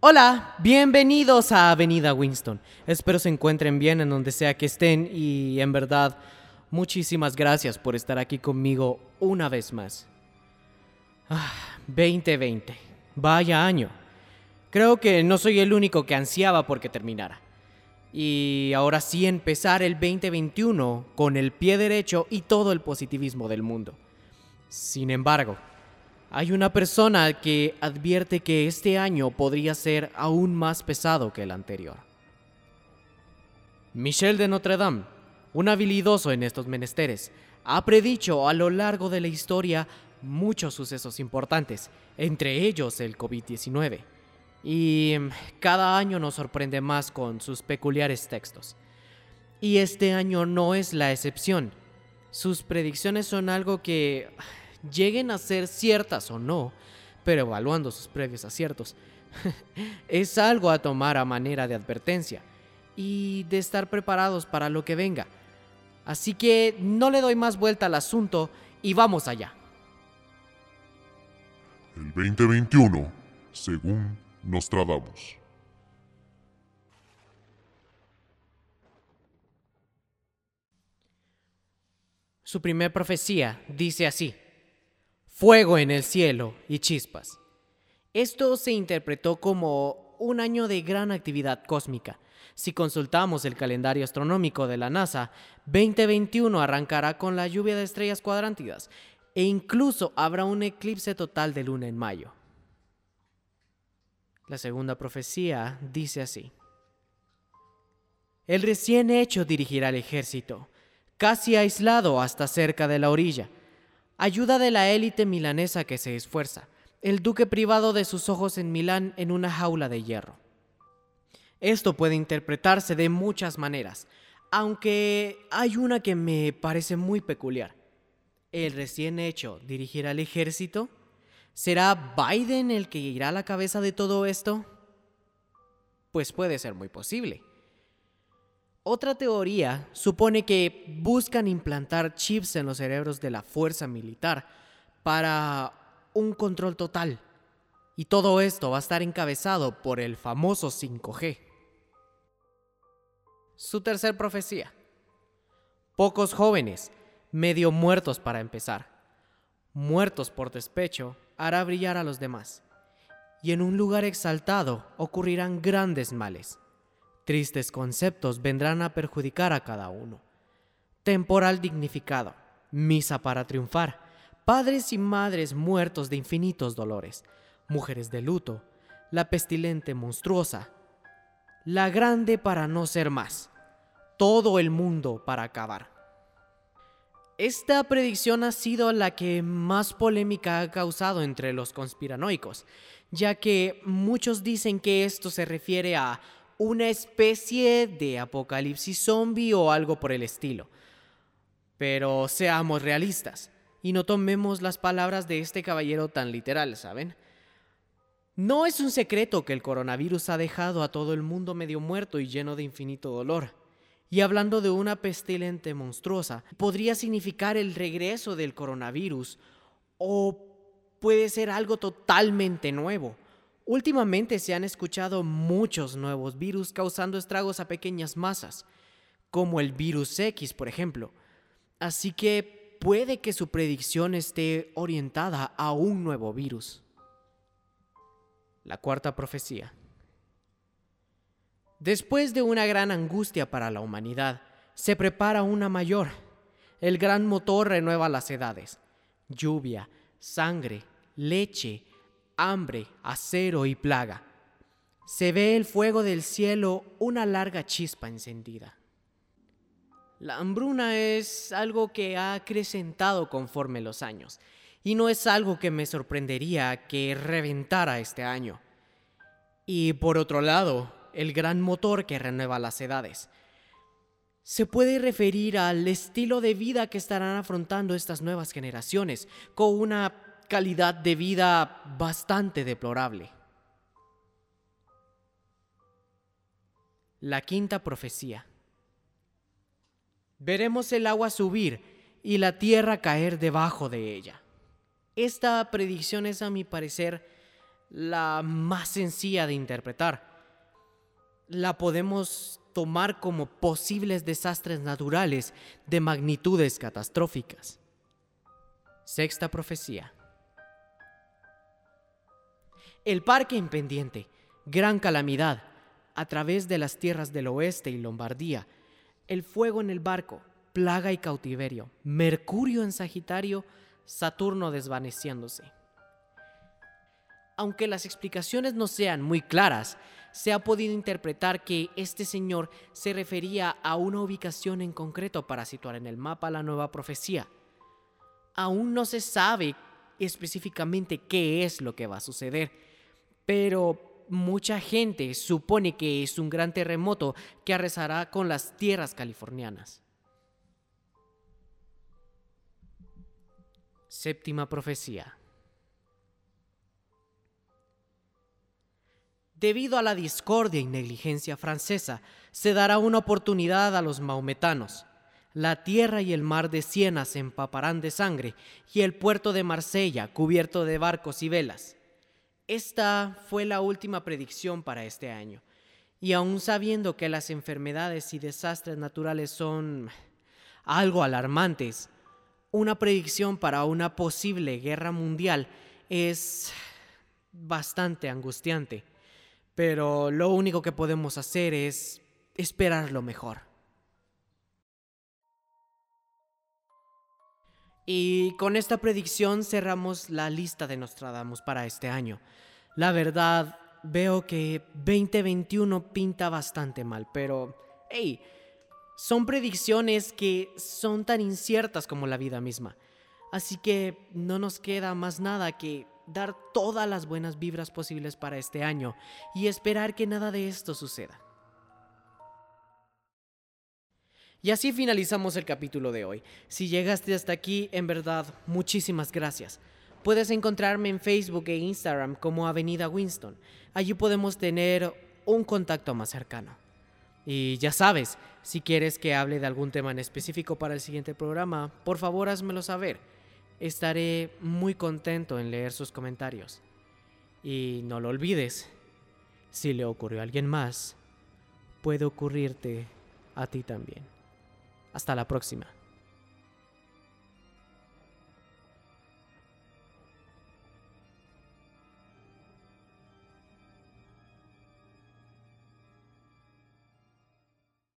Hola, bienvenidos a Avenida Winston. Espero se encuentren bien en donde sea que estén y en verdad, muchísimas gracias por estar aquí conmigo una vez más. Ah, 2020. Vaya año. Creo que no soy el único que ansiaba porque terminara. Y ahora sí empezar el 2021 con el pie derecho y todo el positivismo del mundo. Sin embargo, hay una persona que advierte que este año podría ser aún más pesado que el anterior. Michel de Notre Dame, un habilidoso en estos menesteres, ha predicho a lo largo de la historia muchos sucesos importantes, entre ellos el COVID-19. Y mm, cada año nos sorprende más con sus peculiares textos. Y este año no es la excepción. Sus predicciones son algo que lleguen a ser ciertas o no, pero evaluando sus previos aciertos, es algo a tomar a manera de advertencia y de estar preparados para lo que venga. Así que no le doy más vuelta al asunto y vamos allá. El 2021, según Nostradamus. Su primer profecía dice así fuego en el cielo y chispas. Esto se interpretó como un año de gran actividad cósmica. Si consultamos el calendario astronómico de la NASA, 2021 arrancará con la lluvia de estrellas cuadrántidas e incluso habrá un eclipse total de luna en mayo. La segunda profecía dice así. El recién hecho dirigirá el ejército, casi aislado hasta cerca de la orilla Ayuda de la élite milanesa que se esfuerza. El duque privado de sus ojos en Milán en una jaula de hierro. Esto puede interpretarse de muchas maneras, aunque hay una que me parece muy peculiar. ¿El recién hecho dirigirá al ejército? ¿Será Biden el que irá a la cabeza de todo esto? Pues puede ser muy posible. Otra teoría supone que buscan implantar chips en los cerebros de la fuerza militar para un control total. Y todo esto va a estar encabezado por el famoso 5G. Su tercer profecía. Pocos jóvenes, medio muertos para empezar, muertos por despecho, hará brillar a los demás. Y en un lugar exaltado ocurrirán grandes males. Tristes conceptos vendrán a perjudicar a cada uno. Temporal dignificado, misa para triunfar, padres y madres muertos de infinitos dolores, mujeres de luto, la pestilente monstruosa, la grande para no ser más, todo el mundo para acabar. Esta predicción ha sido la que más polémica ha causado entre los conspiranoicos, ya que muchos dicen que esto se refiere a una especie de apocalipsis zombie o algo por el estilo. Pero seamos realistas y no tomemos las palabras de este caballero tan literal, ¿saben? No es un secreto que el coronavirus ha dejado a todo el mundo medio muerto y lleno de infinito dolor. Y hablando de una pestilente monstruosa, podría significar el regreso del coronavirus o puede ser algo totalmente nuevo Últimamente se han escuchado muchos nuevos virus causando estragos a pequeñas masas, como el virus X, por ejemplo. Así que puede que su predicción esté orientada a un nuevo virus. La cuarta profecía. Después de una gran angustia para la humanidad, se prepara una mayor. El gran motor renueva las edades. Lluvia, sangre, leche, hambre, acero y plaga. Se ve el fuego del cielo una larga chispa encendida. La hambruna es algo que ha acrecentado conforme los años, y no es algo que me sorprendería que reventara este año. Y por otro lado, el gran motor que renueva las edades. Se puede referir al estilo de vida que estarán afrontando estas nuevas generaciones, con una calidad de vida bastante deplorable. La quinta profecía. Veremos el agua subir y la tierra caer debajo de ella. Esta predicción es a mi parecer la más sencilla de interpretar. La podemos tomar como posibles desastres naturales de magnitudes catastróficas. Sexta profecía. El parque en pendiente, gran calamidad, a través de las tierras del oeste y Lombardía, el fuego en el barco, plaga y cautiverio, Mercurio en Sagitario, Saturno desvaneciéndose. Aunque las explicaciones no sean muy claras, se ha podido interpretar que este señor se refería a una ubicación en concreto para situar en el mapa la nueva profecía. Aún no se sabe específicamente qué es lo que va a suceder, pero mucha gente supone que es un gran terremoto que arrasará con las tierras californianas. Séptima profecía. Debido a la discordia y negligencia francesa, se dará una oportunidad a los maometanos. La tierra y el mar de Siena se empaparán de sangre y el puerto de Marsella cubierto de barcos y velas. Esta fue la última predicción para este año. Y aún sabiendo que las enfermedades y desastres naturales son algo alarmantes, una predicción para una posible guerra mundial es bastante angustiante. Pero lo único que podemos hacer es esperar lo mejor. Y con esta predicción cerramos la lista de Nostradamus para este año. La verdad, veo que 2021 pinta bastante mal, pero, hey, son predicciones que son tan inciertas como la vida misma. Así que no nos queda más nada que dar todas las buenas vibras posibles para este año y esperar que nada de esto suceda. Y así finalizamos el capítulo de hoy. Si llegaste hasta aquí, en verdad, muchísimas gracias. Puedes encontrarme en Facebook e Instagram como Avenida Winston. Allí podemos tener un contacto más cercano. Y ya sabes, si quieres que hable de algún tema en específico para el siguiente programa, por favor házmelo saber. Estaré muy contento en leer sus comentarios. Y no lo olvides, si le ocurrió a alguien más, puede ocurrirte a ti también. Hasta la próxima.